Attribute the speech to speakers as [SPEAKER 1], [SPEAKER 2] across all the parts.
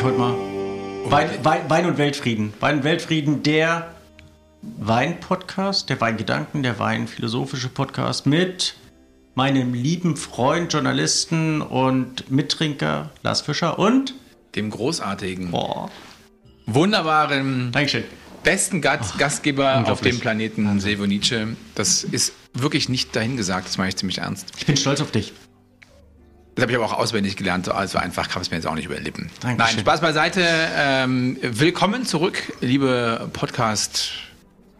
[SPEAKER 1] ich heute mal. Wein, Wein, Wein und Weltfrieden. Wein und Weltfrieden, der Wein-Podcast, der Weingedanken, der Weinphilosophische Podcast mit meinem lieben Freund, Journalisten und Mittrinker Lars Fischer und
[SPEAKER 2] dem großartigen,
[SPEAKER 1] boah,
[SPEAKER 2] wunderbaren,
[SPEAKER 1] Dankeschön.
[SPEAKER 2] besten Gast, Gastgeber auf dem Planeten Silvo Nietzsche. Das ist wirklich nicht dahingesagt, das mache ich ziemlich ernst.
[SPEAKER 1] Ich bin stolz auf dich.
[SPEAKER 2] Das habe ich aber auch auswendig gelernt, also einfach kam es mir jetzt auch nicht über die Lippen.
[SPEAKER 1] Dankeschön.
[SPEAKER 2] Nein, Spaß beiseite. Ähm, willkommen zurück, liebe Podcast.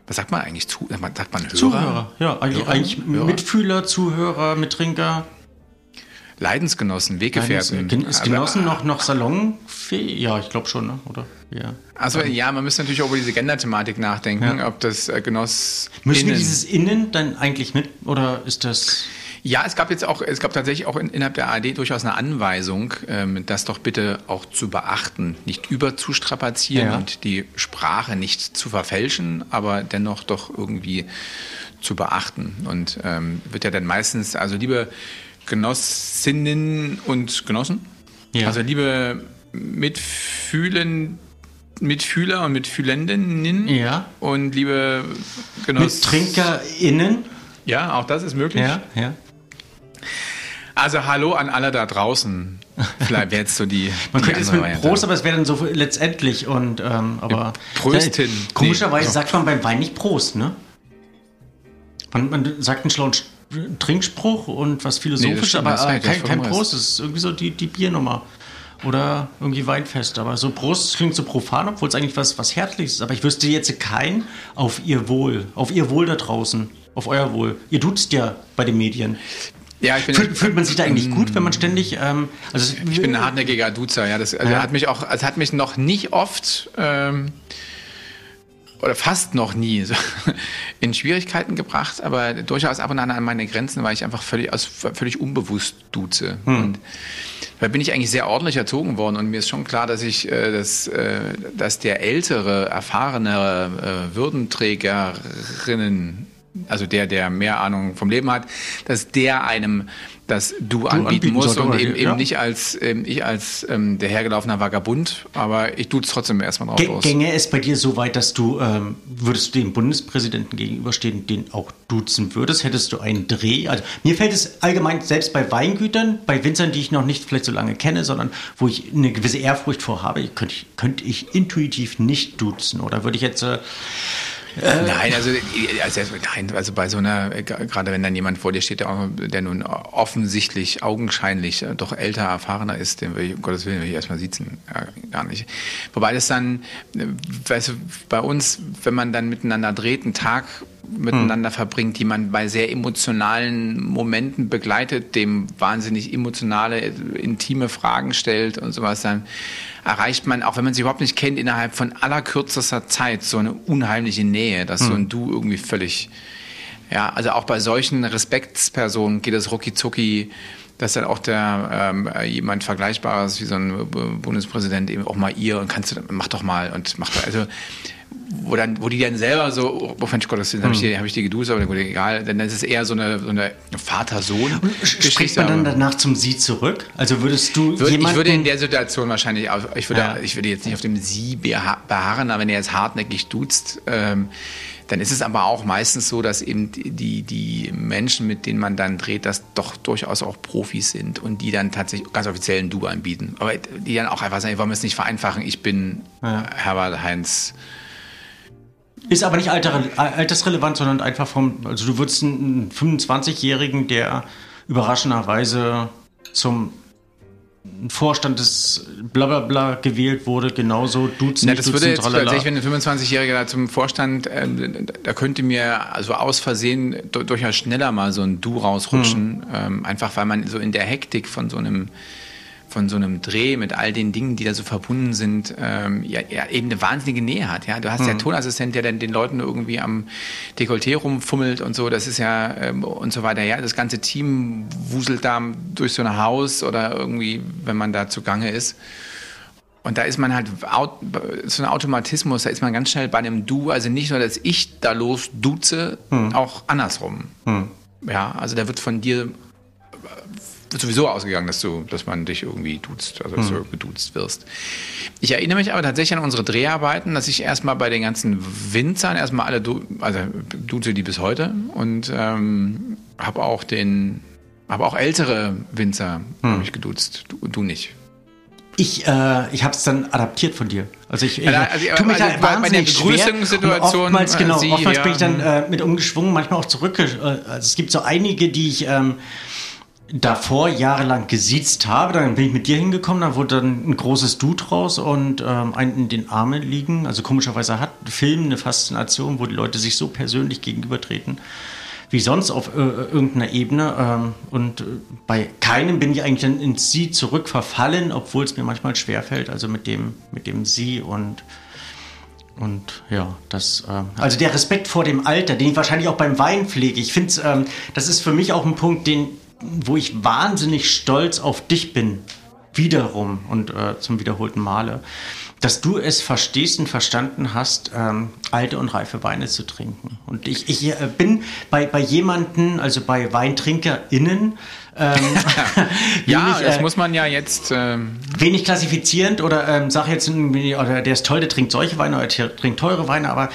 [SPEAKER 2] Was sagt man eigentlich? Zu, sagt man Hörer?
[SPEAKER 1] Zuhörer, ja, eigentlich,
[SPEAKER 2] Hörer?
[SPEAKER 1] eigentlich
[SPEAKER 2] Hörer?
[SPEAKER 1] Mitfühler, Zuhörer, Mittrinker.
[SPEAKER 2] Leidensgenossen, Weggefährten.
[SPEAKER 1] Gen- Ist
[SPEAKER 2] Aber-
[SPEAKER 1] Genossen noch, noch salonfähig? Ja, ich glaube schon, ne? oder? Ja.
[SPEAKER 2] Also ja, man müsste natürlich auch über diese Gender-Thematik nachdenken,
[SPEAKER 1] Ja.
[SPEAKER 2] ob das äh, Genoss.
[SPEAKER 1] Müssen wir dieses Innen dann eigentlich mit, oder ist das...
[SPEAKER 2] Ja, es gab jetzt auch, es gab tatsächlich auch in, innerhalb der ARD durchaus eine Anweisung, ähm, das doch bitte auch zu beachten, nicht überzustrapazieren
[SPEAKER 1] Ja.
[SPEAKER 2] und die Sprache nicht zu verfälschen, aber dennoch doch irgendwie zu beachten. Und ähm, wird ja dann meistens, also liebe Genossinnen und Genossen,
[SPEAKER 1] Ja.
[SPEAKER 2] also liebe Mitfühlen, Mitfühler und Mitfühlenden
[SPEAKER 1] Ja.
[SPEAKER 2] und liebe Genoss...
[SPEAKER 1] MittrinkerInnen?
[SPEAKER 2] Ja, auch das ist möglich.
[SPEAKER 1] Ja, ja.
[SPEAKER 2] Also hallo an alle da draußen. Vielleicht wäre jetzt so die.
[SPEAKER 1] Man
[SPEAKER 2] die
[SPEAKER 1] könnte jetzt
[SPEAKER 2] andere
[SPEAKER 1] mit
[SPEAKER 2] Variante.
[SPEAKER 1] Prost, aber es wäre dann so letztendlich und ähm, aber
[SPEAKER 2] Pröstin.
[SPEAKER 1] Ja, komischerweise
[SPEAKER 2] Nee.
[SPEAKER 1] sagt man beim Wein nicht Prost, ne? Man, man sagt einen schlauen Sch- Trinkspruch und was philosophisch,
[SPEAKER 2] stimmt,
[SPEAKER 1] aber äh, kein, kein Prost. Das ist irgendwie so die, die Biernummer. Oder irgendwie Weinfest. Aber so Prost klingt so profan, obwohl es eigentlich was, was Herzliches ist. Aber ich wüsste jetzt kein auf ihr Wohl. Auf ihr Wohl da draußen. Auf euer Wohl. Ihr duzt ja bei den Medien.
[SPEAKER 2] Ja, ich bin,
[SPEAKER 1] Fühlt, fühlt man sich da eigentlich gut, wenn man ständig. Ähm, also
[SPEAKER 2] ich bin ein hartnäckiger Duzer. Ja, das also
[SPEAKER 1] Ja.
[SPEAKER 2] hat mich auch, es hat mich noch nicht oft ähm, oder fast noch nie so in Schwierigkeiten gebracht, aber durchaus ab und an an meine Grenzen, weil ich einfach völlig, aus, völlig unbewusst duze.
[SPEAKER 1] Hm.
[SPEAKER 2] Und da bin ich eigentlich sehr ordentlich erzogen worden und mir ist schon klar, dass ich, äh, dass, äh, dass der ältere, erfahrene äh, Würdenträgerinnen, also der, der mehr Ahnung vom Leben hat, dass der einem das Du, anbieten,
[SPEAKER 1] anbieten
[SPEAKER 2] muss und eben,
[SPEAKER 1] ja.
[SPEAKER 2] eben nicht als ähm, ich als ähm, der hergelaufene Vagabund, aber ich duze trotzdem erstmal drauf.
[SPEAKER 1] Gänge es bei dir so weit, dass du, ähm, würdest du dem Bundespräsidenten gegenüberstehen, den auch duzen würdest? Hättest du einen Dreh? Also mir fällt es allgemein, selbst bei Weingütern, bei Winzern, die ich noch nicht vielleicht so lange kenne, sondern wo ich eine gewisse Ehrfurcht vor habe, könnte ich, könnte ich intuitiv nicht duzen. Oder würde ich jetzt... Äh,
[SPEAKER 2] Nein, also, also, nein, also bei so einer, äh, gerade wenn dann jemand vor dir steht, der, der nun offensichtlich, augenscheinlich äh, doch älter, erfahrener ist, den will ich, um Gottes Willen, will ich erstmal sitzen. Ja, gar nicht. Wobei das dann, äh, weißt du, bei uns, wenn man dann miteinander dreht, einen Tag miteinander verbringt, die man bei sehr emotionalen Momenten begleitet, dem wahnsinnig emotionale, intime Fragen stellt und sowas, dann erreicht man, auch wenn man sie überhaupt nicht kennt, innerhalb von allerkürzester Zeit so eine unheimliche Nähe, dass so ein Du irgendwie völlig, ja, also auch bei solchen Respektspersonen geht es rucki dass dann auch der ähm, jemand Vergleichbares wie so ein Bundespräsident eben auch mal ihr und kannst du, mach doch mal und mach doch, also wo dann, wo die dann selber so, oh Mensch Gottes Willen, habe ich, die- hab ich die geduzt, aber gut, egal, das ist eher so eine, so eine Vater-Sohn-Geschichte.
[SPEAKER 1] spricht man dann danach zum Sie zurück? Also würdest du
[SPEAKER 2] würde,
[SPEAKER 1] jemanden...
[SPEAKER 2] ich würde in der Situation wahrscheinlich, auf, ich würde,
[SPEAKER 1] Ja.
[SPEAKER 2] ich würde jetzt nicht auf dem Sie beha- beharren, aber wenn er jetzt hartnäckig duzt, ähm, dann ist es aber auch meistens so, dass eben die, die, Menschen, mit denen man dann dreht, das doch durchaus auch Profis sind und die dann tatsächlich ganz offiziell ein Du anbieten. Aber die dann auch einfach sagen, wollen wir es nicht vereinfachen, ich bin
[SPEAKER 1] Ja.
[SPEAKER 2] Herbert Heinz.
[SPEAKER 1] Ist aber nicht alter, altersrelevant, sondern einfach vom, also du würdest einen 25-Jährigen, der überraschenderweise zum Vorstand des Blablabla gewählt wurde, genauso duzen. Nicht
[SPEAKER 2] das
[SPEAKER 1] duzen,
[SPEAKER 2] würde jetzt
[SPEAKER 1] tralala.
[SPEAKER 2] tatsächlich, wenn ein 25-Jähriger da zum Vorstand, ähm, da könnte mir also aus Versehen du- durchaus schneller mal so ein Du rausrutschen, ähm, einfach weil man so in der Hektik von so einem von so einem Dreh mit all den Dingen, die da so verbunden sind, ähm, ja, ja eben eine wahnsinnige Nähe hat. Ja, du hast ja einen Tonassistent, der dann den Leuten irgendwie am Dekolleté rumfummelt und so. Das ist ja ähm, und so weiter. Ja, das ganze Team wuselt da durch so ein Haus oder irgendwie, wenn man da zugange ist. Und da ist man halt so ein Automatismus, da ist man ganz schnell bei einem Du, also nicht nur, dass ich da los duze, auch andersrum. Ja, also da wird von dir sowieso ausgegangen, dass du, dass man dich irgendwie duzt, also dass mhm. du geduzt wirst. Ich erinnere mich aber tatsächlich an unsere Dreharbeiten, dass ich erstmal bei den ganzen Winzern erstmal alle, du, also duze die bis heute und ähm, habe auch den, habe auch ältere Winzer mhm. ich geduzt, du, du nicht.
[SPEAKER 1] Ich, äh, ich habe es dann adaptiert von dir. Also ich, ich
[SPEAKER 2] also, tu mich also da wahnsinnig bei der Begrüßungssituation.
[SPEAKER 1] Oftmals, genau, Sie, oftmals ja. bin ich dann äh, mit umgeschwungen, manchmal auch zurück. Äh, also es gibt so einige, die ich ähm, davor jahrelang gesiezt habe. Dann bin ich mit dir hingekommen, da wurde dann ein großes Du draus und ähm, einen in den Armen liegen. Also komischerweise hat Film eine Faszination, wo die Leute sich so persönlich gegenübertreten wie sonst auf äh, irgendeiner Ebene. Ähm, und äh, bei keinem bin ich eigentlich dann ins Sie zurückverfallen, obwohl es mir manchmal schwerfällt. Also mit dem, mit dem Sie und und ja, das, äh, also der Respekt vor dem Alter, den ich wahrscheinlich auch beim Wein pflege. Ich finde, ähm, das ist für mich auch ein Punkt, den, wo ich wahnsinnig stolz auf dich bin, wiederum und äh, zum wiederholten Male, dass du es verstehst und verstanden hast, ähm, alte und reife Weine zu trinken. Und ich, ich äh, bin bei, bei jemanden, also bei WeintrinkerInnen, ähm,
[SPEAKER 2] ja, wenig, das äh, muss man ja jetzt. Ähm
[SPEAKER 1] wenig klassifizierend oder ähm, sag jetzt, oder der ist toll, der trinkt solche Weine oder der trinkt teure Weine, aber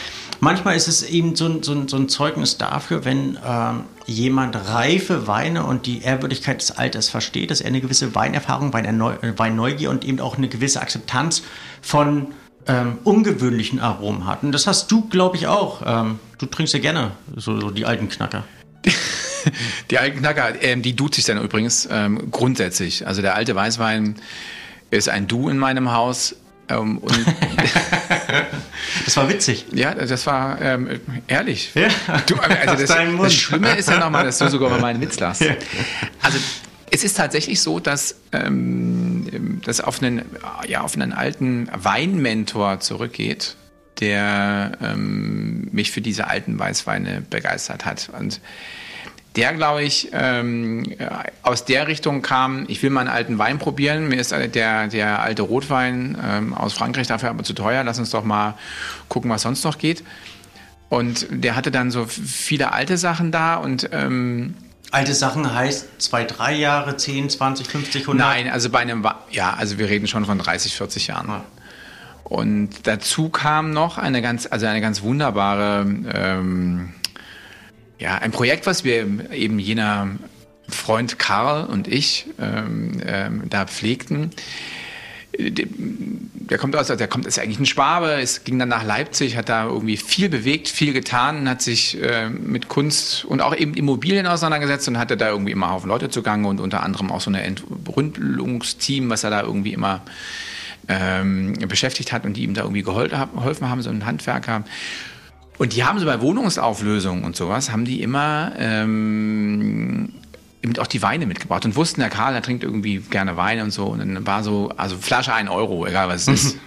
[SPEAKER 1] manchmal ist es eben so, so, so ein Zeugnis dafür, wenn ähm, jemand reife Weine und die Ehrwürdigkeit des Alters versteht, dass er eine gewisse Weinerfahrung, Weinneugier und eben auch eine gewisse Akzeptanz von ähm, ungewöhnlichen Aromen hat. Und das hast du, glaube ich, auch. Ähm, du trinkst ja gerne so, so die alten Knacker.
[SPEAKER 2] die alten Knacker, ähm, die tut sich dann übrigens ähm, grundsätzlich. Also der alte Weißwein ist ein Du in meinem Haus. Ähm,
[SPEAKER 1] das war witzig.
[SPEAKER 2] Ja, das war ähm, ehrlich. Ja. Du, also das, das, Schlimme ist ja nochmal, dass du sogar über meinen Witz lachst. Ja. Also es ist tatsächlich so, dass ähm, das auf einen, ja, auf einen alten Weinmentor zurückgeht, der ähm, mich für diese alten Weißweine begeistert hat. Und der, glaube ich, ähm, aus der Richtung kam, ich will mal einen alten Wein probieren. Mir ist der, der alte Rotwein ähm, aus Frankreich dafür aber zu teuer. Lass uns doch mal gucken, was sonst noch geht. Und der hatte dann so viele alte Sachen da und ähm,
[SPEAKER 1] Alte Sachen heißt zwei, drei Jahre, 10, 20, 50, 100?
[SPEAKER 2] Nein, also bei einem, ja, also wir reden schon von 30, 40 Jahren. Ja. Und dazu kam noch eine ganz, also eine ganz wunderbare, ähm, ja, ein Projekt, was wir eben jener Freund Karl und ich ähm, ähm, da pflegten der kommt aus, der kommt, ist eigentlich ein Schwabe, es ging dann nach Leipzig, hat da irgendwie viel bewegt, viel getan, hat sich äh, mit Kunst und auch eben Immobilien auseinandergesetzt und hatte da irgendwie immer Haufen Leute zugange und unter anderem auch so ein Entrümpelungsteam, was er da irgendwie immer ähm, beschäftigt hat und die ihm da irgendwie geholfen haben, so ein Handwerker. Und die haben so bei Wohnungsauflösungen und sowas, haben die immer ähm, eben auch die Weine mitgebracht und wussten, der Karl, der trinkt irgendwie gerne Wein und so. Und dann war so, also Flasche ein Euro, egal was es ist.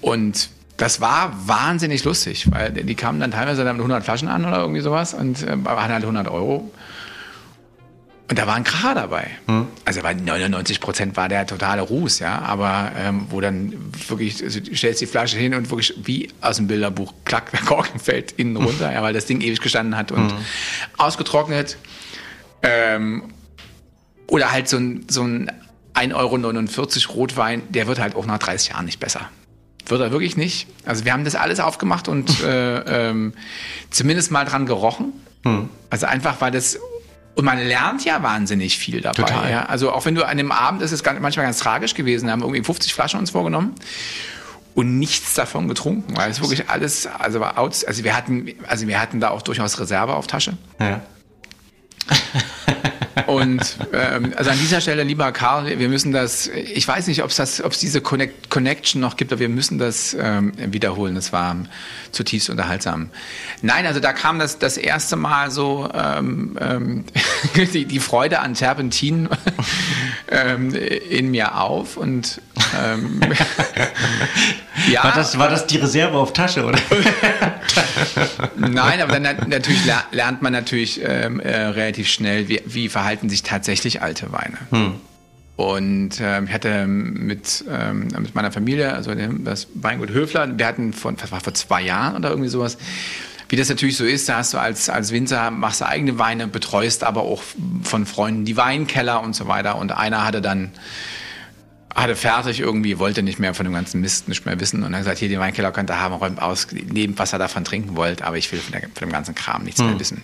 [SPEAKER 2] Und das war wahnsinnig lustig, weil die kamen dann teilweise dann mit 100 Flaschen an oder irgendwie sowas und äh, waren halt 100 Euro. Und da war ein Kracher dabei. Hm. Also bei 99 Prozent war der totale Ruß, ja. Aber ähm, wo dann wirklich, also du stellst die Flasche hin und wirklich wie aus dem Bilderbuch, klack, der Korken fällt innen runter, ja, weil das Ding ewig gestanden hat und hm. ausgetrocknet. Ähm, oder halt so ein, so ein 1,49 Euro Rotwein, der wird halt auch nach 30 Jahren nicht besser. Wird er wirklich nicht. Also wir haben das alles aufgemacht und äh, ähm, zumindest mal dran gerochen. Hm. Also einfach, weil das und man lernt ja wahnsinnig viel dabei. Total. Ja. Also auch wenn du an dem Abend, das ist manchmal ganz tragisch gewesen, haben irgendwie 50 Flaschen uns vorgenommen und nichts davon getrunken, weil es wirklich alles, also war aus, also wir hatten, also wir hatten da auch durchaus Reserve auf Tasche. Ja. Und ähm, also an dieser Stelle, lieber Karl, wir müssen das, ich weiß nicht, ob es diese Connect Connection noch gibt, aber wir müssen das ähm, wiederholen. Das war zutiefst unterhaltsam. Nein, also da kam das das erste Mal so ähm, ähm, die, die Freude an Terpentin ähm, in mir auf und ähm,
[SPEAKER 1] ja. War das, war das die Reserve auf Tasche, oder?
[SPEAKER 2] Nein, aber dann natürlich lernt man natürlich ähm, äh, relativ schnell, wie, wie verhalten sich tatsächlich alte Weine. Hm. Und äh, ich hatte mit, ähm, mit meiner Familie, also das Weingut Höfler, wir hatten von, das war vor zwei Jahren oder irgendwie sowas, wie das natürlich so ist, da hast du als, als Winzer, machst du eigene Weine, betreust aber auch von Freunden die Weinkeller und so weiter. Und einer hatte dann, hatte fertig irgendwie, wollte nicht mehr von dem ganzen Mist nicht mehr wissen und dann gesagt, hier, den Weinkeller könnt ihr haben, räumt aus, nehmt, was er davon trinken wollt, aber ich will von, der, von dem ganzen Kram nichts mhm. mehr wissen.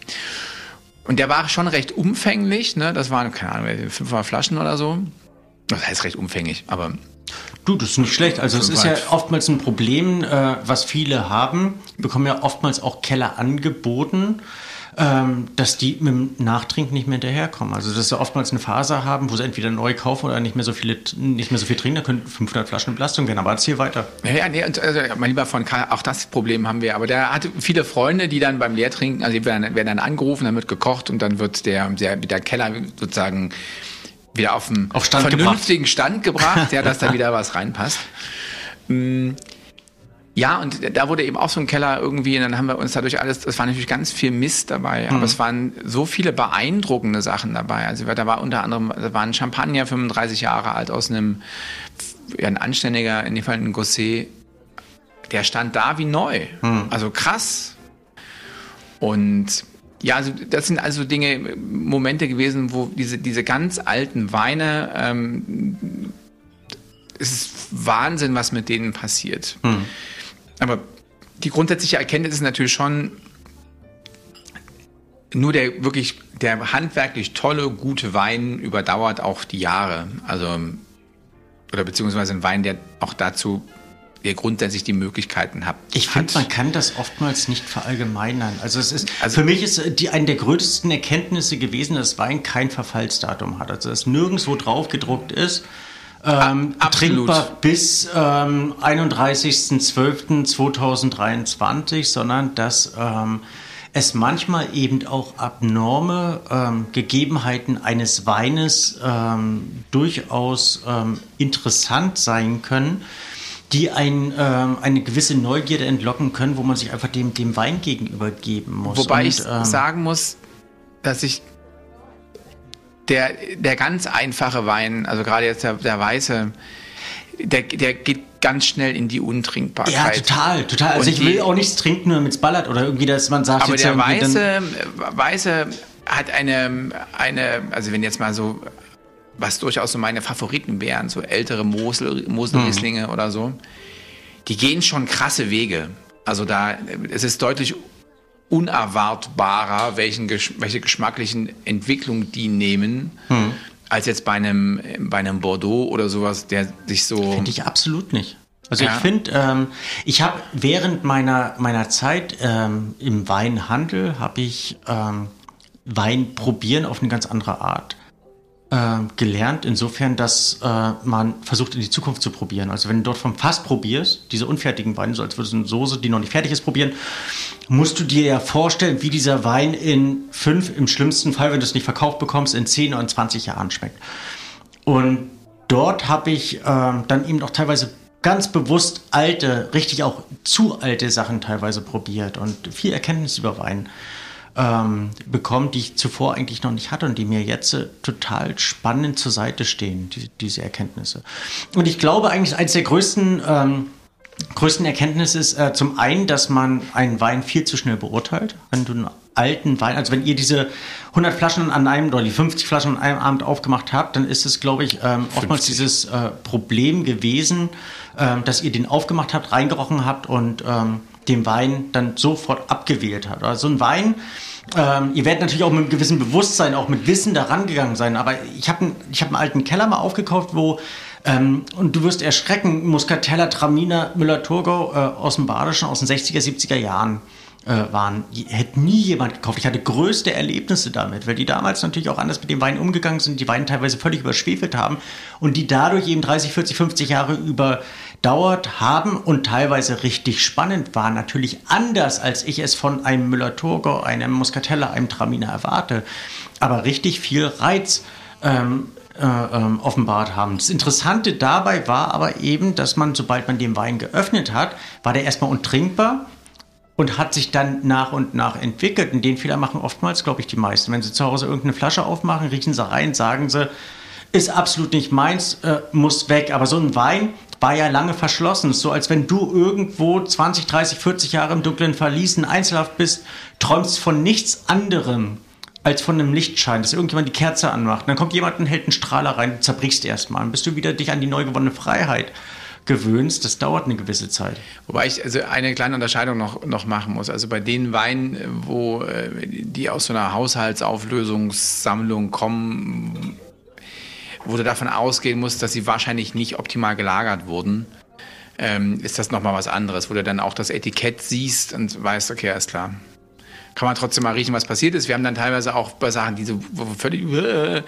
[SPEAKER 2] Und der war schon recht umfänglich, ne? das waren, keine Ahnung, 500 Flaschen oder so. Das heißt recht umfänglich, aber
[SPEAKER 1] Du, das ist nicht schlecht. Also es ist ja oftmals ein Problem, äh, was viele haben. Die bekommen ja oftmals auch Keller angeboten, ähm, dass die mit dem Nachtrinken nicht mehr hinterherkommen. Also dass sie oftmals eine Phase haben, wo sie entweder neu kaufen oder nicht mehr so viele, nicht mehr so viel trinken. Da können 500 Flaschen Belastung werden. Aber erzähl weiter.
[SPEAKER 2] Ja, ja nee, also, mein lieber von Karl, auch das Problem haben wir. Aber der hatte viele Freunde, die dann beim Leertrinken, also die werden, werden dann angerufen, dann wird gekocht und dann wird der, der, der Keller sozusagen wieder auf einen
[SPEAKER 1] auf Stand
[SPEAKER 2] vernünftigen gebracht. Stand gebracht, ja, dass da wieder was reinpasst. Mm, ja, und da wurde eben auch so ein Keller irgendwie, und dann haben wir uns dadurch alles, das war natürlich ganz viel Mist dabei, aber mhm. es waren so viele beeindruckende Sachen dabei. Also da war unter anderem, da war ein Champagner 35 Jahre alt aus einem, ja, ein anständiger, in dem Fall ein Gosset, der stand da wie neu. Mhm. Also krass. Und ja, also das sind also Dinge, Momente gewesen, wo diese, diese ganz alten Weine, ähm, es ist Wahnsinn, was mit denen passiert. Mhm. Aber die grundsätzliche Erkenntnis ist natürlich schon, nur der wirklich, der handwerklich tolle, gute Wein überdauert auch die Jahre. Also, oder beziehungsweise ein Wein, der auch dazu ihr grundsätzlich die Möglichkeiten habt.
[SPEAKER 1] Ich finde, man kann das oftmals nicht verallgemeinern. Also es ist also für mich ist die eine der größten Erkenntnisse gewesen, dass Wein kein Verfallsdatum hat. Also dass nirgendwo drauf gedruckt ist. Ähm, trinkbar bis ähm, 31.12.2023, sondern dass ähm, es manchmal eben auch abnorme ähm, Gegebenheiten eines Weines ähm, durchaus ähm, interessant sein können die ein, ähm, eine gewisse Neugierde entlocken können, wo man sich einfach dem, dem Wein gegenüber geben muss.
[SPEAKER 2] Wobei Und, ich ähm, sagen muss, dass ich der, der ganz einfache Wein, also gerade jetzt der, der weiße, der, der geht ganz schnell in die Untrinkbarkeit.
[SPEAKER 1] Ja, total, total. Also Und ich will die, auch nichts trinken, nur damit es ballert oder irgendwie, dass man sagt,
[SPEAKER 2] aber der weiße, weiße hat eine, eine, also wenn jetzt mal so was durchaus so meine Favoriten wären, so ältere Mosel, Moselrieslinge mhm. oder so, die gehen schon krasse Wege. Also da, es ist deutlich unerwartbarer, welchen, welche geschmacklichen Entwicklungen die nehmen, mhm. als jetzt bei einem, bei einem Bordeaux oder sowas, der sich so.
[SPEAKER 1] Finde ich absolut nicht. Also ja. ich finde, ähm, ich habe während meiner, meiner Zeit ähm, im Weinhandel, habe ich ähm, Wein probieren auf eine ganz andere Art äh, gelernt, insofern, dass äh, man versucht, in die Zukunft zu probieren. Also wenn du dort vom Fass probierst, diese unfertigen Weine, so als würdest du eine Soße, die noch nicht fertig ist, probieren, musst du dir ja vorstellen, wie dieser Wein in fünf, im schlimmsten Fall, wenn du es nicht verkauft bekommst, in zehn oder 20 Jahren schmeckt. Und dort habe ich äh, dann eben auch teilweise ganz bewusst alte, richtig auch zu alte Sachen teilweise probiert und viel Erkenntnis über Wein ähm, bekommen, die ich zuvor eigentlich noch nicht hatte und die mir jetzt äh, total spannend zur Seite stehen, die, diese Erkenntnisse. Und ich glaube eigentlich, eines der größten, ähm, größten Erkenntnisse ist äh, zum einen, dass man einen Wein viel zu schnell beurteilt. Wenn du einen alten Wein, also wenn ihr diese 100 Flaschen an einem oder die 50 Flaschen an einem Abend aufgemacht habt, dann ist es, glaube ich, ähm, oftmals dieses äh, Problem gewesen, äh, dass ihr den aufgemacht habt, reingerochen habt und ähm, den Wein dann sofort abgewählt hat. Also ein Wein, ähm, ihr werdet natürlich auch mit einem gewissen Bewusstsein, auch mit Wissen daran gegangen sein, aber ich habe ich hab einen alten Keller mal aufgekauft, wo ähm, und du wirst erschrecken, Muscatella, Traminer, Müller-Thurgau äh, aus dem Badischen, aus den 60er, 70er Jahren waren. Hätte nie jemand gekauft. Ich hatte größte Erlebnisse damit, weil die damals natürlich auch anders mit dem Wein umgegangen sind, die Weine teilweise völlig überschwefelt haben und die dadurch eben 30, 40, 50 Jahre überdauert haben und teilweise richtig spannend waren. Natürlich anders, als ich es von einem Müller-Thurgau, einem Muscatella, einem Traminer erwarte. Aber richtig viel Reiz. Ähm, äh, ähm, offenbart haben. Das Interessante dabei war aber eben, dass man, sobald man den Wein geöffnet hat, war der erstmal untrinkbar und hat sich dann nach und nach entwickelt. Und den Fehler machen oftmals, glaube ich, die meisten. Wenn sie zu Hause irgendeine Flasche aufmachen, riechen sie rein, sagen sie, ist absolut nicht meins, äh, muss weg. Aber so ein Wein war ja lange verschlossen. So als wenn du irgendwo 20, 30, 40 Jahre im dunklen Verliesen Einzelhaft bist, träumst von nichts anderem als von einem Lichtschein, dass irgendjemand die Kerze anmacht. dann kommt jemand und hält einen Strahler rein, du zerbrichst erstmal. Dann bist du wieder dich an die neu gewonnene Freiheit gewöhnst, das dauert eine gewisse Zeit.
[SPEAKER 2] Wobei ich also eine kleine Unterscheidung noch, noch machen muss. Also bei den Weinen, wo äh, die aus so einer Haushaltsauflösungssammlung kommen, wo du davon ausgehen musst, dass sie wahrscheinlich nicht optimal gelagert wurden, ähm, ist das nochmal was anderes, wo du dann auch das Etikett siehst und weißt, okay, ist klar. Kann man trotzdem mal riechen, was passiert ist. Wir haben dann teilweise auch bei Sachen, die so völlig. Äh,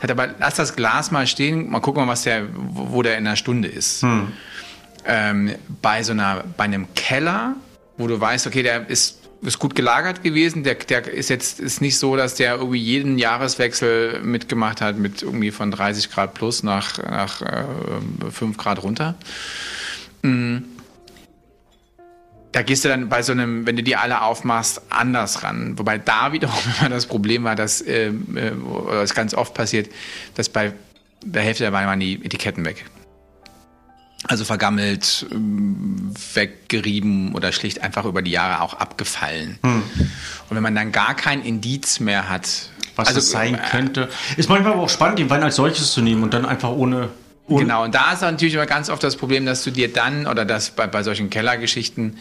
[SPEAKER 2] aber lass das Glas mal stehen, mal gucken, was der, wo der in einer Stunde ist. Hm. Ähm, bei so einer, bei einem Keller, wo du weißt, okay, der ist ist gut gelagert gewesen. Der, der ist jetzt ist nicht so, dass der irgendwie jeden Jahreswechsel mitgemacht hat mit irgendwie von 30 Grad plus nach, nach äh, 5 Grad runter. Mhm. Da gehst du dann bei so einem, wenn du die alle aufmachst, anders ran. Wobei da wiederum immer das Problem war, dass, äh, äh es ganz oft passiert, dass bei der Hälfte der Weine waren die Etiketten weg. Also vergammelt, ähm, weggerieben oder schlicht einfach über die Jahre auch abgefallen. Hm. Und wenn man dann gar kein Indiz mehr hat,
[SPEAKER 1] was also, es sein äh, könnte, ist manchmal aber auch spannend, den Wein als solches zu nehmen und dann einfach ohne.
[SPEAKER 2] Ohne genau, und da ist natürlich immer ganz oft das Problem, dass du dir dann, oder das bei, bei solchen Kellergeschichten,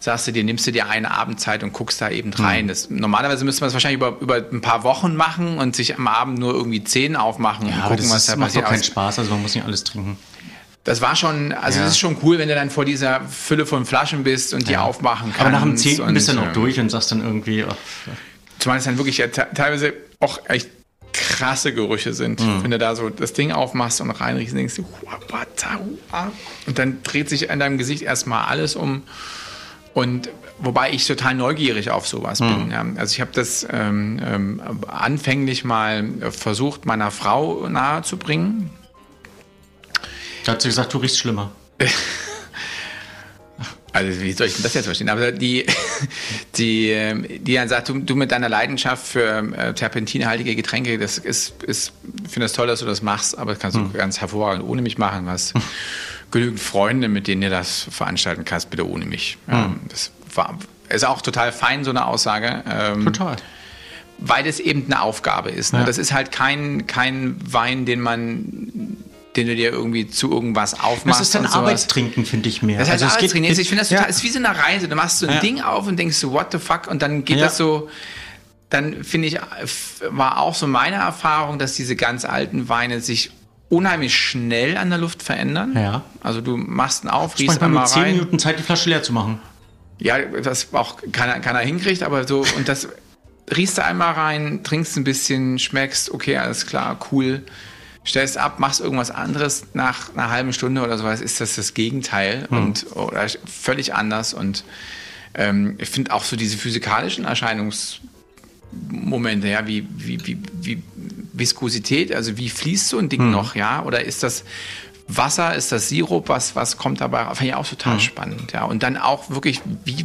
[SPEAKER 2] sagst du dir, nimmst du dir eine Abendzeit und guckst da eben rein. Hm. Das, normalerweise müsste man es wahrscheinlich über, über ein paar Wochen machen und sich am Abend nur irgendwie zehn aufmachen
[SPEAKER 1] ja,
[SPEAKER 2] und
[SPEAKER 1] gucken, was da passiert. Das macht keinen Spaß, also man muss nicht alles trinken.
[SPEAKER 2] Das war schon, also es ist schon cool, wenn du dann vor dieser Fülle von Flaschen bist und die ja. aufmachen kannst.
[SPEAKER 1] Aber nach dem zehnten bist du dann auch durch und sagst dann irgendwie. Oh,
[SPEAKER 2] Zumal es dann wirklich ja, teilweise auch echt krasse Gerüche sind. Mhm. Wenn du da so das Ding aufmachst und reinriechst, denkst du, und dann dreht sich in deinem Gesicht erstmal alles um. Und wobei ich total neugierig auf sowas mhm. bin. Ja. Also ich habe das ähm, ähm, anfänglich mal versucht, meiner Frau nahezubringen
[SPEAKER 1] da hat sie gesagt, du riechst schlimmer.
[SPEAKER 2] Also wie soll ich das jetzt verstehen? Aber die, die, ähm, die dann sagt, du, du mit deiner Leidenschaft für äh, terpentinhaltige Getränke, das ist, ist finde das toll, dass du das machst, aber das kannst du hm. ganz hervorragend ohne mich machen. Was genügend Freunde, mit denen du das veranstalten kannst, bitte ohne mich. Ja, hm. Das war, ist auch total fein, so eine Aussage.
[SPEAKER 1] Ähm, total.
[SPEAKER 2] Weil es eben eine Aufgabe ist. Ne? Ja. Das ist halt kein, kein Wein, den man den du dir irgendwie zu irgendwas aufmachst.
[SPEAKER 1] Das ist dann Arbeitstrinken, finde ich mehr.
[SPEAKER 2] Das heißt also Arbeitstrinken. Geht, ich finde das total, ja. ist wie so eine Reise. Du machst so ein ja. Ding auf und denkst so, what the fuck? Und dann geht ja. das so, dann finde ich, war auch so meine Erfahrung, dass diese ganz alten Weine sich unheimlich schnell an der Luft verändern.
[SPEAKER 1] Ja.
[SPEAKER 2] Also du machst ihn auf, riechst
[SPEAKER 1] einmal mit 10 rein. Minuten Zeit, die Flasche leer zu machen.
[SPEAKER 2] Ja, das auch keiner, keiner hinkriegt, aber so, und das riechst du einmal rein, trinkst ein bisschen, schmeckst, okay, alles klar, cool stellst ab, machst irgendwas anderes, nach einer halben Stunde oder sowas ist das das Gegenteil hm. und oder völlig anders. Und ähm, ich finde auch so diese physikalischen Erscheinungsmomente, ja, wie, wie, wie, wie Viskosität, also wie fließt so ein Ding hm. noch, ja, oder ist das Wasser, ist das Sirup, was, was kommt dabei? Fand ich auch total hm. spannend, ja. Und dann auch wirklich, wie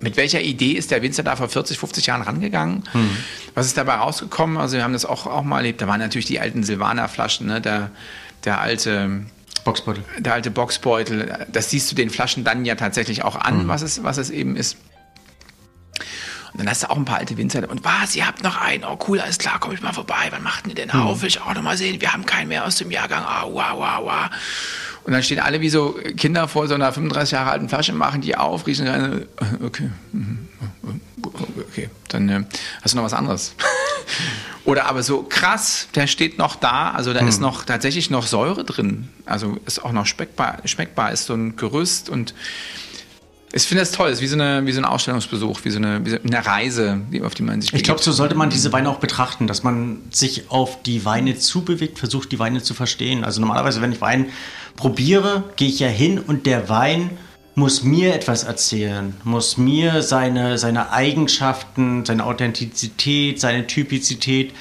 [SPEAKER 2] mit welcher Idee ist der Winzer da vor 40, 50 Jahren rangegangen? Mhm. Was ist dabei rausgekommen? Also wir haben das auch, auch mal erlebt. Da waren natürlich die alten Silvaner-Flaschen, ne? der, der alte
[SPEAKER 1] Boxbeutel.
[SPEAKER 2] Der alte Boxbeutel. Das siehst du den Flaschen dann ja tatsächlich auch an, mhm. was, es, was es eben ist. Und dann hast du auch ein paar alte Winzer. Und was, ihr habt noch einen? Oh cool, alles klar, komm ich mal vorbei. Wann macht ihr denn mhm. auf? Will ich auch noch mal sehen. Wir haben keinen mehr aus dem Jahrgang. Ah, wow, wow, wow. Und dann stehen alle wie so Kinder vor so einer 35 Jahre alten Flasche, machen die auf, riechen rein. Okay, okay, dann äh, hast du noch was anderes. Oder aber so krass, der steht noch da, also da hm. ist noch tatsächlich noch Säure drin. Also ist auch noch schmeckbar, schmeckbar ist so ein Gerüst und ich finde das toll, es ist wie so, eine, wie so ein Ausstellungsbesuch, wie so eine, wie so eine Reise, auf die man sich
[SPEAKER 1] Ich glaube, so sollte man diese Weine auch betrachten, dass man sich auf die Weine zubewegt, versucht, die Weine zu verstehen. Also normalerweise, wenn ich Wein probiere, gehe ich ja hin und der Wein muss mir etwas erzählen, muss mir seine, seine Eigenschaften, seine Authentizität, seine Typizität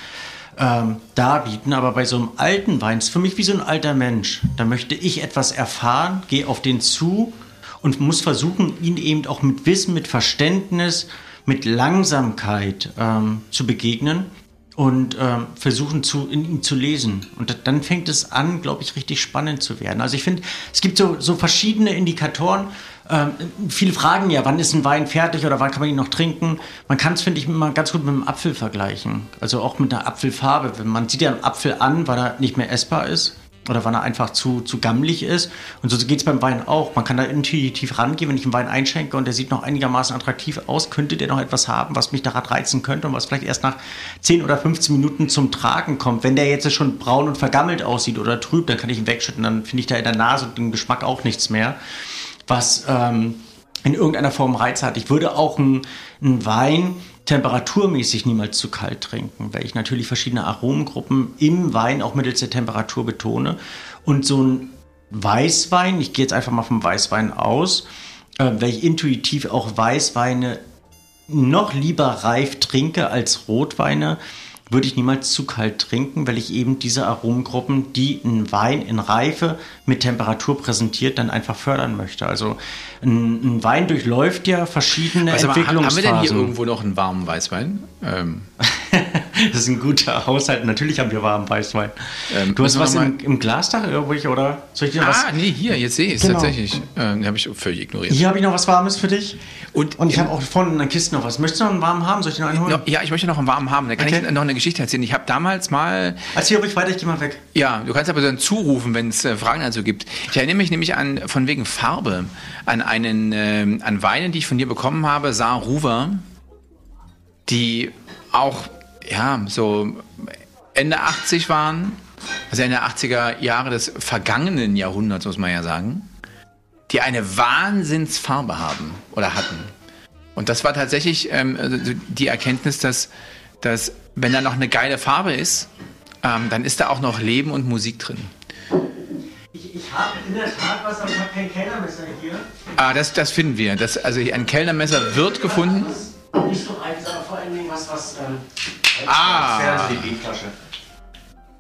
[SPEAKER 1] ähm, darbieten. Aber bei so einem alten Wein ist für mich wie so ein alter Mensch. Da möchte ich etwas erfahren, gehe auf den zu und muss versuchen, ihn eben auch mit Wissen, mit Verständnis, mit Langsamkeit ähm, zu begegnen. Und ähm, versuchen zu, in ihm zu lesen. Und dann fängt es an, glaube ich, richtig spannend zu werden. Also ich finde, es gibt so, so verschiedene Indikatoren. Ähm, viele fragen ja, wann ist ein Wein fertig oder wann kann man ihn noch trinken? Man kann es, finde ich, immer ganz gut mit einem Apfel vergleichen. Also auch mit einer Apfelfarbe. Man sieht ja einen Apfel an, weil er nicht mehr essbar ist oder wann er einfach zu, zu gammelig ist. Und so geht es beim Wein auch. Man kann da intuitiv rangehen, wenn ich einen Wein einschenke und der sieht noch einigermaßen attraktiv aus, könnte der noch etwas haben, was mich daran reizen könnte und was vielleicht erst nach 10 oder 15 Minuten zum Tragen kommt. Wenn der jetzt schon braun und vergammelt aussieht oder trüb, dann kann ich ihn wegschütten. Dann finde ich da in der Nase und dem Geschmack auch nichts mehr, was ähm, in irgendeiner Form Reiz hat. Ich würde auch einen Wein temperaturmäßig niemals zu kalt trinken, weil ich natürlich verschiedene Aromengruppen im Wein auch mittels der Temperatur betone. Und so ein Weißwein, ich gehe jetzt einfach mal vom Weißwein aus, äh, weil ich intuitiv auch Weißweine noch lieber reif trinke als Rotweine, würde ich niemals zu kalt trinken, weil ich eben diese Aromengruppen, die ein Wein in Reife mit Temperatur präsentiert, dann einfach fördern möchte. Also ein, ein Wein durchläuft ja verschiedene also, Entwicklungsphasen.
[SPEAKER 2] Haben wir denn hier irgendwo noch einen warmen Weißwein? Ähm.
[SPEAKER 1] das ist ein guter Haushalt. Natürlich haben wir warmen Weißwein. Ähm, du hast was im, im Glasdach irgendwo, oder?
[SPEAKER 2] Soll ich dir ah, was? nee, hier, jetzt sehe ich es genau. tatsächlich. Ähm, habe ich völlig ignoriert.
[SPEAKER 1] Hier habe ich noch was Warmes für dich. Und, und ich habe auch vorne in der Kiste noch was. Möchtest du noch einen warmen haben? Soll ich dir noch einen holen?
[SPEAKER 2] Ja, ich möchte noch einen warmen haben. Da kann okay. ich noch eine Geschichte erzählen. Ich habe damals mal.
[SPEAKER 1] Erzähl ruhig weiter, ich gehe mal weg.
[SPEAKER 2] Ja, du kannst aber dann zurufen, wenn es äh, Fragen dazu gibt. Ich erinnere mich nämlich an, von wegen Farbe, an einen, äh, an Weinen, die ich von dir bekommen habe, Saar Ruwer, die auch, ja, so Ende 80 waren, also Ende 80er Jahre des vergangenen Jahrhunderts, muss man ja sagen die eine Wahnsinnsfarbe haben oder hatten. Und das war tatsächlich ähm, also die Erkenntnis, dass, dass wenn da noch eine geile Farbe ist, ähm, dann ist da auch noch Leben und Musik drin.
[SPEAKER 1] Ich, ich habe in der Tat was, aber ich habe kein Kellnermesser hier.
[SPEAKER 2] Ah, das, das finden wir. Das, also ein Kellnermesser wird gefunden.
[SPEAKER 1] Nicht so eins, aber vor allen Dingen was, was. Ähm,
[SPEAKER 2] ah!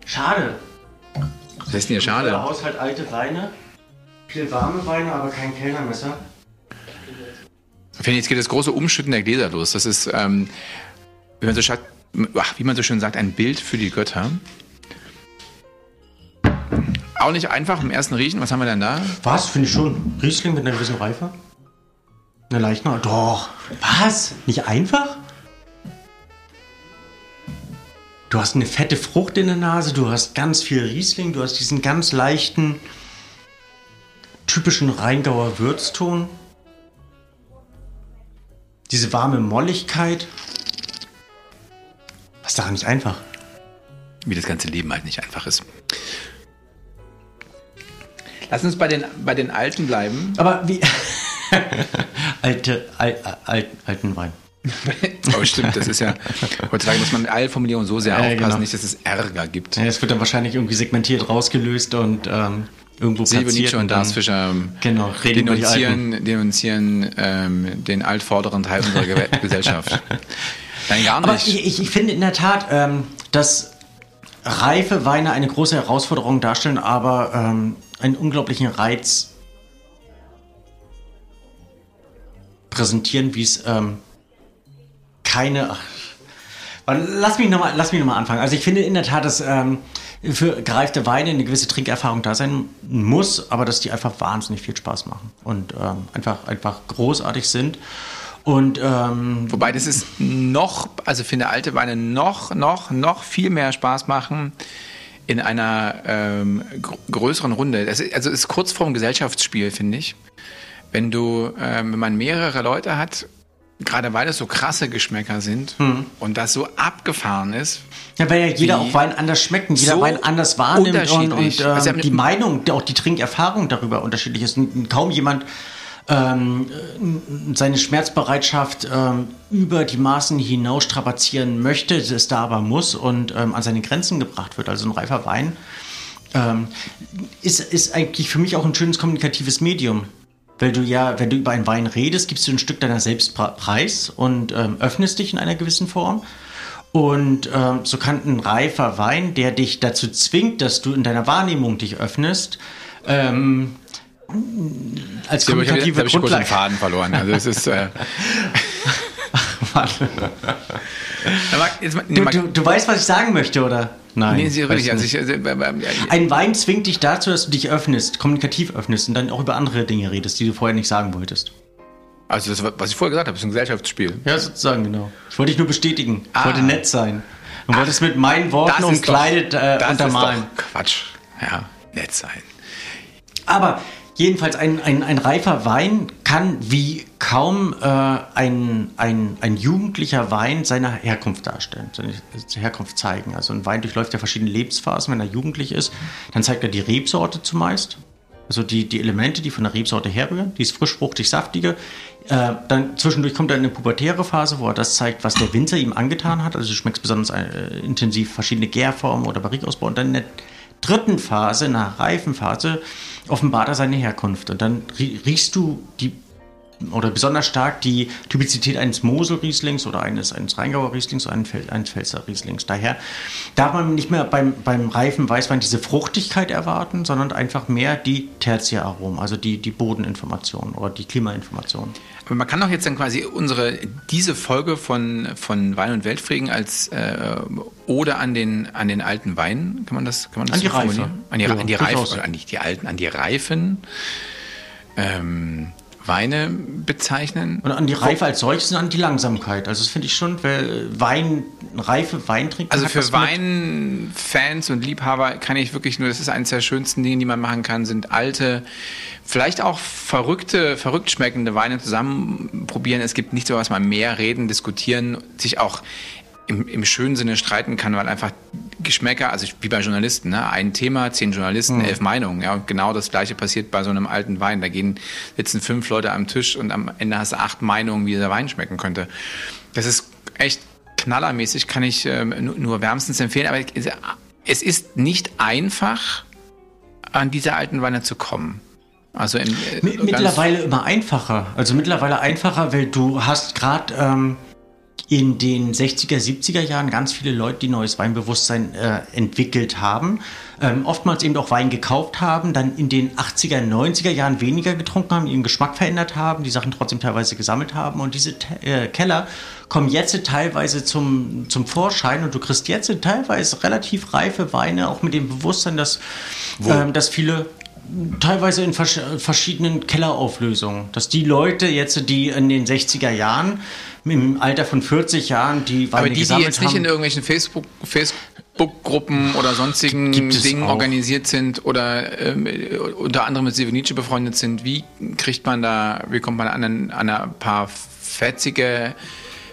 [SPEAKER 1] Schade.
[SPEAKER 2] Was heißt denn hier schade?
[SPEAKER 1] Der Haushalt alte Weine. Viel warme Weine, aber kein Kellnermesser.
[SPEAKER 2] Finde jetzt geht das große Umschütten der Gläser los. Das ist, ähm, wie, man so schaut, wie man so schön sagt, ein Bild für die Götter. Auch nicht einfach im ersten Riechen. Was haben wir denn da?
[SPEAKER 1] Was? Finde ich schon. Riesling mit einer gewissen Reife? Eine leichte Doch. Was? Nicht einfach? Du hast eine fette Frucht in der Nase, du hast ganz viel Riesling, du hast diesen ganz leichten, typischen Rheingauer Würzton. Diese warme Molligkeit. Was daran nicht einfach?
[SPEAKER 2] Wie das ganze Leben halt nicht einfach ist. Lass uns bei den, bei den Alten bleiben.
[SPEAKER 1] Aber wie. Alte, al, al, alten Wein.
[SPEAKER 2] oh, stimmt, das ist ja. Heutzutage muss man mit Eilformulierungen so sehr aufpassen, genau. nicht, dass es Ärger gibt.
[SPEAKER 1] Ja, es wird dann wahrscheinlich irgendwie segmentiert rausgelöst und ähm, irgendwo
[SPEAKER 2] platziert. Nietzsche und Lars Fischer
[SPEAKER 1] genau,
[SPEAKER 2] denunzieren, denunzieren ähm, den altvorderen Teil unserer Gesellschaft.
[SPEAKER 1] Nein, gar nicht. Aber ich, ich, finde in der Tat, ähm, dass reife Weine eine große Herausforderung darstellen, aber ähm, einen unglaublichen Reiz präsentieren, wie es ähm, keine. Lass mich nochmal noch, anfangen. Also ich finde in der Tat, dass ähm, für gereifte Weine eine gewisse Trinkerfahrung da sein muss, aber dass die einfach wahnsinnig viel Spaß machen und ähm, einfach, einfach großartig sind. Und, ähm,
[SPEAKER 2] Wobei das ist noch, also finde alte Weine noch, noch, noch viel mehr Spaß machen in einer ähm, größeren Runde. Das ist, also es ist kurz vorm Gesellschaftsspiel, finde ich. Wenn du, ähm, wenn man mehrere Leute hat gerade weil es so krasse Geschmäcker sind hm. und das so abgefahren ist.
[SPEAKER 1] Ja, weil ja jeder auch Wein anders schmeckt und jeder so Wein anders wahrnimmt und, und ähm, also, die Meinung, auch die Trinkerfahrung darüber unterschiedlich ist. Kaum jemand ähm, seine Schmerzbereitschaft ähm, über die Maßen hinaus strapazieren möchte, es da aber muss und ähm, an seine Grenzen gebracht wird. Also ein reifer Wein ähm, ist, ist eigentlich für mich auch ein schönes kommunikatives Medium weil du ja, wenn du über einen Wein redest, gibst du ein Stück deiner selbst preis und ähm, öffnest dich in einer gewissen Form. Und ähm, so kann ein reifer Wein, der dich dazu zwingt, dass du in deiner Wahrnehmung dich öffnest,
[SPEAKER 2] als kommunikative
[SPEAKER 1] ich hab, hab
[SPEAKER 2] ich kurz den Faden verloren. Also es ist äh
[SPEAKER 1] du, du, du, weißt, was ich sagen möchte, oder?
[SPEAKER 2] Nein. Nee, sie richtig. Also ich,
[SPEAKER 1] also, Ein Wein zwingt dich dazu, dass du dich öffnest, kommunikativ öffnest und dann auch über andere Dinge redest, die du vorher nicht sagen wolltest.
[SPEAKER 2] Also das, was ich vorher gesagt habe, ist ein Gesellschaftsspiel.
[SPEAKER 1] Ja, sozusagen, genau. Ich wollte dich nur bestätigen. Ich ah. wollte nett sein. Und wollte es mit meinen Worten umkleidet doch, äh, untermalen.
[SPEAKER 2] Quatsch. Ja, nett sein.
[SPEAKER 1] Aber Jedenfalls ein, ein, ein reifer Wein kann wie kaum äh, ein, ein, ein jugendlicher Wein seine Herkunft darstellen, seine Herkunft zeigen. Also ein Wein durchläuft ja verschiedene Lebensphasen. Wenn er jugendlich ist, dann zeigt er die Rebsorte zumeist. Also die, die Elemente, die von der Rebsorte herrühren, die ist frisch, fruchtig, saftige. Äh, dann zwischendurch kommt er in eine pubertäre Phase, wo er das zeigt, was der Winzer ihm angetan hat. Also du schmeckst besonders äh, intensiv verschiedene Gärformen oder Barrikausbau. Und dann in dritten Phase, nach Reifenphase, offenbart er seine Herkunft. Und dann riechst du die oder besonders stark die Typizität eines Mosel-Rieslings oder eines, eines Rheingauer Rieslings oder eines Pfälzer Rieslings. Daher darf man nicht mehr beim, beim reifen Weißwein diese Fruchtigkeit erwarten, sondern einfach mehr die Tertiäraromen, also die, die Bodeninformation oder die Klimainformation.
[SPEAKER 2] Aber man kann doch jetzt dann quasi unsere, diese Folge von, von Wein und Weltfrieden als äh, Ode an den, an den alten Wein, kann man das, kann man das
[SPEAKER 1] an die Reife.
[SPEAKER 2] An die, ja, an die Reife, an die, die alten, an die Reifen. Ähm, Weine bezeichnen.
[SPEAKER 1] Und an die Reife als solches und an die Langsamkeit. Also das finde ich schon, weil Wein, reife Weintrinker.
[SPEAKER 2] Also für Weinfans und Liebhaber kann ich wirklich nur, das ist eines der schönsten Dinge, die man machen kann, sind alte, vielleicht auch verrückte, verrückt schmeckende Weine zusammen probieren. Es gibt nicht so was man mehr reden, diskutieren, sich auch im, im schönen Sinne streiten kann, weil einfach Geschmäcker, also wie bei Journalisten, ne? ein Thema, zehn Journalisten, mhm. elf Meinungen. Ja, und genau das Gleiche passiert bei so einem alten Wein. Da gehen, sitzen fünf Leute am Tisch und am Ende hast du acht Meinungen, wie dieser Wein schmecken könnte. Das ist echt knallermäßig, kann ich äh, nur, nur wärmstens empfehlen. Aber es ist nicht einfach, an diese alten Weine zu kommen.
[SPEAKER 1] Also im, äh, mittlerweile immer einfacher. Also mittlerweile einfacher, weil du hast gerade ähm, in den 60er, 70er Jahren ganz viele Leute, die neues Weinbewusstsein äh, entwickelt haben, ähm, oftmals eben auch Wein gekauft haben, dann in den 80er, 90er Jahren weniger getrunken haben, ihren Geschmack verändert haben, die Sachen trotzdem teilweise gesammelt haben. Und diese äh, Keller kommen jetzt teilweise zum, zum Vorschein und du kriegst jetzt teilweise relativ reife Weine, auch mit dem Bewusstsein, dass, ähm, dass viele teilweise in vers verschiedenen Kellerauflösungen, dass die Leute jetzt, die in den 60er Jahren im Alter von 40 Jahren die
[SPEAKER 2] Weine Aber die, die jetzt nicht in irgendwelchen Facebook, Facebook-Gruppen oder sonstigen Dingen auch. organisiert sind oder ähm, unter anderem mit Sevenice befreundet sind, wie kriegt man da, wie kommt man an ein, an ein paar fetzige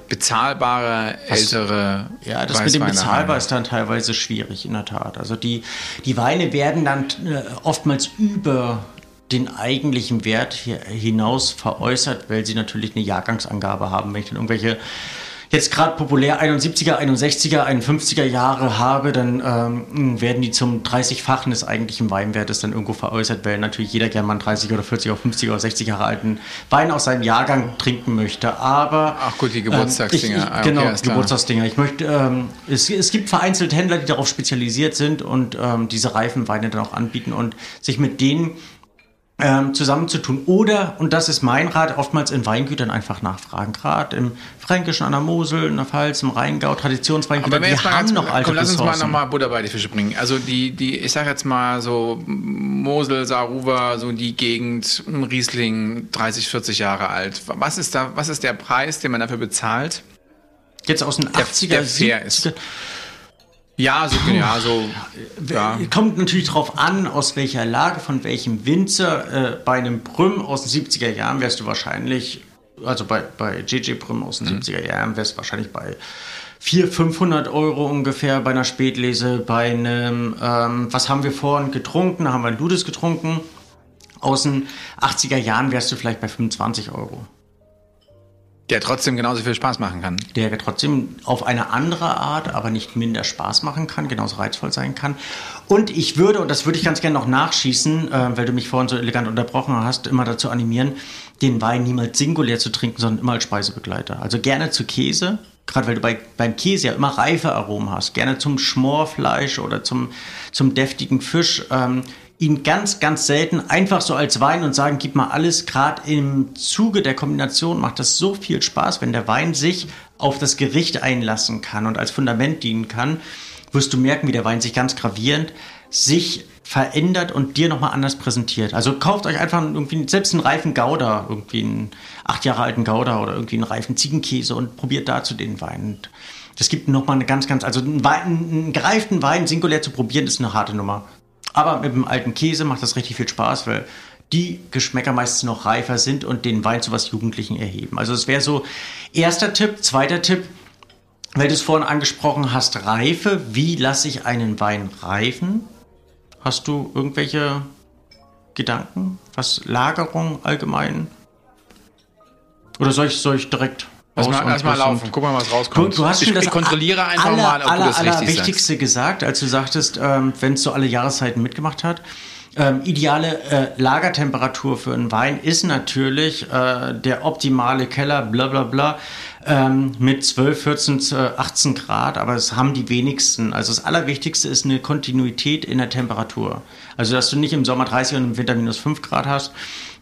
[SPEAKER 2] bezahlbare ältere
[SPEAKER 1] Ja, das mit dem bezahlbar ist dann teilweise schwierig, in der Tat. Also die, die Weine werden dann äh, oftmals über den eigentlichen Wert hinaus veräußert, weil sie natürlich eine Jahrgangsangabe haben. Wenn ich dann irgendwelche jetzt gerade populär 71er, 61er, 51er Jahre habe, dann ähm, werden die zum 30-fachen des eigentlichen Weinwertes dann irgendwo veräußert, weil natürlich jeder gerne mal einen 30 oder 40 oder 50 oder 60 Jahre alten Wein aus seinem Jahrgang trinken möchte. Aber
[SPEAKER 2] ach gut, die Geburtstagsdinger. Ähm, ich,
[SPEAKER 1] ich, ah, genau, okay, Geburtstagsdinger. Ich möchte, ähm, es, es gibt vereinzelt Händler, die darauf spezialisiert sind und ähm, diese reifen Weine dann auch anbieten und sich mit denen ähm, zusammenzutun. Oder, und das ist mein Rat, oftmals in Weingütern einfach nachfragen. Gerade im Fränkischen, an der Mosel, in der Pfalz, im Rheingau, Traditionsweingüter,
[SPEAKER 2] wir haben noch alte komm, lass uns mal nochmal Butter bei die Fische bringen. Also die, die, ich sag jetzt mal so Mosel, Saruwa, so die Gegend, Riesling, 30, 40 Jahre alt. Was ist da, was ist der Preis, den man dafür bezahlt?
[SPEAKER 1] Jetzt aus den 80er, der
[SPEAKER 2] fair ist. Ja, so, ja, so.
[SPEAKER 1] Ja. Kommt natürlich darauf an, aus welcher Lage, von welchem Winzer. Äh, bei einem Brüm aus den 70er Jahren wärst du wahrscheinlich, also bei, bei JJ Brüm aus den mhm. 70er Jahren wärst du wahrscheinlich bei 400, 500 Euro ungefähr bei einer Spätlese. Bei einem, ähm, was haben wir vorhin getrunken? Da haben wir ein Ludes getrunken. Aus den 80er Jahren wärst du vielleicht bei 25 Euro.
[SPEAKER 2] Der trotzdem genauso viel Spaß machen kann.
[SPEAKER 1] Der trotzdem auf eine andere Art, aber nicht minder Spaß machen kann, genauso reizvoll sein kann. Und ich würde, und das würde ich ganz gerne noch nachschießen, äh, weil du mich vorhin so elegant unterbrochen hast, immer dazu animieren, den Wein niemals singulär zu trinken, sondern immer als Speisebegleiter. Also gerne zu Käse, gerade weil du bei, beim Käse ja immer reife Aromen hast, gerne zum Schmorfleisch oder zum, zum deftigen Fisch. Ähm, ihn ganz, ganz selten einfach so als Wein und sagen, gib mal alles. Gerade im Zuge der Kombination macht das so viel Spaß, wenn der Wein sich auf das Gericht einlassen kann und als Fundament dienen kann, wirst du merken, wie der Wein sich ganz gravierend sich verändert und dir nochmal anders präsentiert. Also kauft euch einfach irgendwie selbst einen reifen Gouda, irgendwie einen acht Jahre alten Gouda oder irgendwie einen reifen Ziegenkäse und probiert dazu den Wein. Das gibt nochmal eine ganz, ganz, also einen, Wein, einen gereiften Wein singulär zu probieren, ist eine harte Nummer. Aber mit dem alten Käse macht das richtig viel Spaß, weil die Geschmäcker meistens noch reifer sind und den Wein zu was Jugendlichen erheben. Also es wäre so erster Tipp. Zweiter Tipp, weil du es vorhin angesprochen hast, Reife. Wie lasse ich einen Wein reifen? Hast du irgendwelche Gedanken? Was Lagerung allgemein? Oder soll ich, soll ich direkt
[SPEAKER 2] Lass mal, lass mal laufen, guck mal, was rauskommt.
[SPEAKER 1] Du, du hast schon
[SPEAKER 2] ich,
[SPEAKER 1] das
[SPEAKER 2] ich kontrolliere einfach
[SPEAKER 1] aller,
[SPEAKER 2] mal, ob
[SPEAKER 1] aller,
[SPEAKER 2] du das
[SPEAKER 1] aller
[SPEAKER 2] richtig
[SPEAKER 1] Wichtigste
[SPEAKER 2] sagst.
[SPEAKER 1] gesagt, als du sagtest, ähm, wenn es so alle Jahreszeiten mitgemacht hat. Ähm, ideale äh, Lagertemperatur für einen Wein ist natürlich äh, der optimale Keller, bla bla bla, ähm, mit 12, 14, 18 Grad, aber es haben die wenigsten. Also das Allerwichtigste ist eine Kontinuität in der Temperatur. Also dass du nicht im Sommer 30 und im Winter minus 5 Grad hast,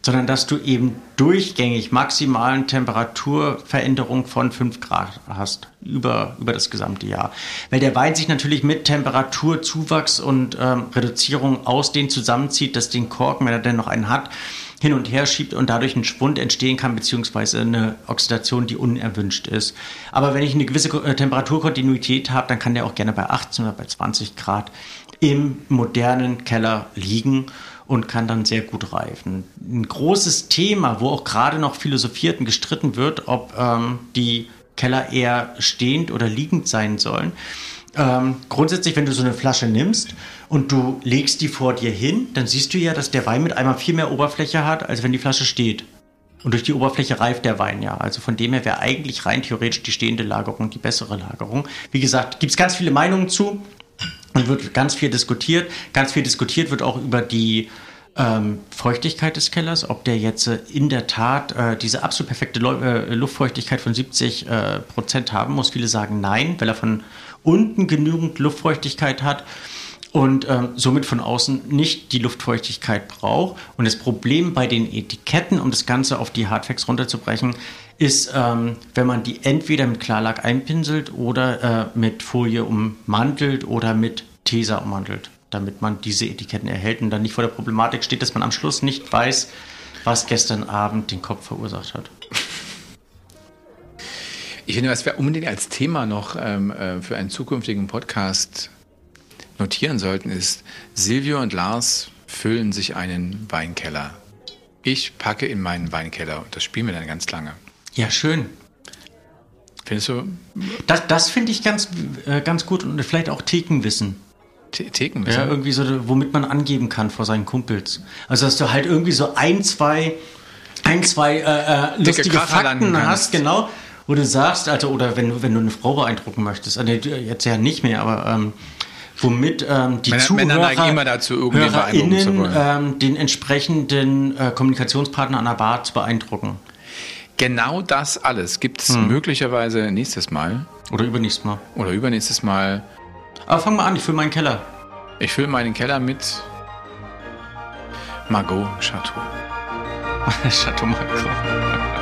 [SPEAKER 1] sondern dass du eben durchgängig maximalen Temperaturveränderung von 5 Grad hast über, über das gesamte Jahr. Weil der Wein sich natürlich mit Temperaturzuwachs und ähm, Reduzierung aus den zusammenzieht, dass den Korken, wenn er denn noch einen hat, hin und her schiebt und dadurch ein Schwund entstehen kann, beziehungsweise eine Oxidation, die unerwünscht ist. Aber wenn ich eine gewisse äh, Temperaturkontinuität habe, dann kann der auch gerne bei 18 oder bei 20 Grad im modernen Keller liegen und kann dann sehr gut reifen. Ein großes Thema, wo auch gerade noch philosophiert und gestritten wird, ob ähm, die Keller eher stehend oder liegend sein sollen. Ähm, grundsätzlich, wenn du so eine Flasche nimmst und du legst die vor dir hin, dann siehst du ja, dass der Wein mit einmal viel mehr Oberfläche hat, als wenn die Flasche steht. Und durch die Oberfläche reift der Wein ja. Also von dem her wäre eigentlich rein theoretisch die stehende Lagerung die bessere Lagerung. Wie gesagt, gibt es ganz viele Meinungen zu und wird ganz viel diskutiert. Ganz viel diskutiert wird auch über die ähm, Feuchtigkeit des Kellers, ob der jetzt äh, in der Tat äh, diese absolut perfekte Lu äh, Luftfeuchtigkeit von 70 äh, Prozent haben muss. Viele sagen nein, weil er von unten genügend Luftfeuchtigkeit hat und ähm, somit von außen nicht die Luftfeuchtigkeit braucht. Und das Problem bei den Etiketten, um das Ganze auf die Hardfacts runterzubrechen, ist, ähm, wenn man die entweder mit Klarlack einpinselt oder äh, mit Folie ummantelt oder mit Tesa ummantelt, damit man diese Etiketten erhält und dann nicht vor der Problematik steht, dass man am Schluss nicht weiß, was gestern Abend den Kopf verursacht hat.
[SPEAKER 2] Ich finde, was wir unbedingt als Thema noch ähm, äh, für einen zukünftigen Podcast notieren sollten, ist, Silvio und Lars füllen sich einen Weinkeller. Ich packe in meinen Weinkeller und das spielen wir dann ganz lange.
[SPEAKER 1] Ja, schön.
[SPEAKER 2] Findest du?
[SPEAKER 1] Das, das finde ich ganz, äh, ganz gut und vielleicht auch Thekenwissen.
[SPEAKER 2] The Thekenwissen?
[SPEAKER 1] Ja, irgendwie so, womit man angeben kann vor seinen Kumpels. Also, dass du halt irgendwie so ein, zwei, ein, zwei äh, äh, lustige Fakten hast, genau, wo du sagst, also, oder wenn du, wenn du eine Frau beeindrucken möchtest, also jetzt ja nicht mehr, aber ähm, womit ähm, die
[SPEAKER 2] Männer,
[SPEAKER 1] Zuhörer
[SPEAKER 2] Männer immer dazu, irgendwie beeindrucken zu wollen.
[SPEAKER 1] Ähm, den entsprechenden äh, Kommunikationspartner an der Bar zu beeindrucken.
[SPEAKER 2] Genau das alles gibt es hm. möglicherweise nächstes Mal.
[SPEAKER 1] Oder übernächstes Mal.
[SPEAKER 2] Oder übernächstes Mal.
[SPEAKER 1] Aber fang mal an, ich fülle meinen Keller.
[SPEAKER 2] Ich fülle meinen Keller mit Margot Chateau.
[SPEAKER 1] Chateau Margot.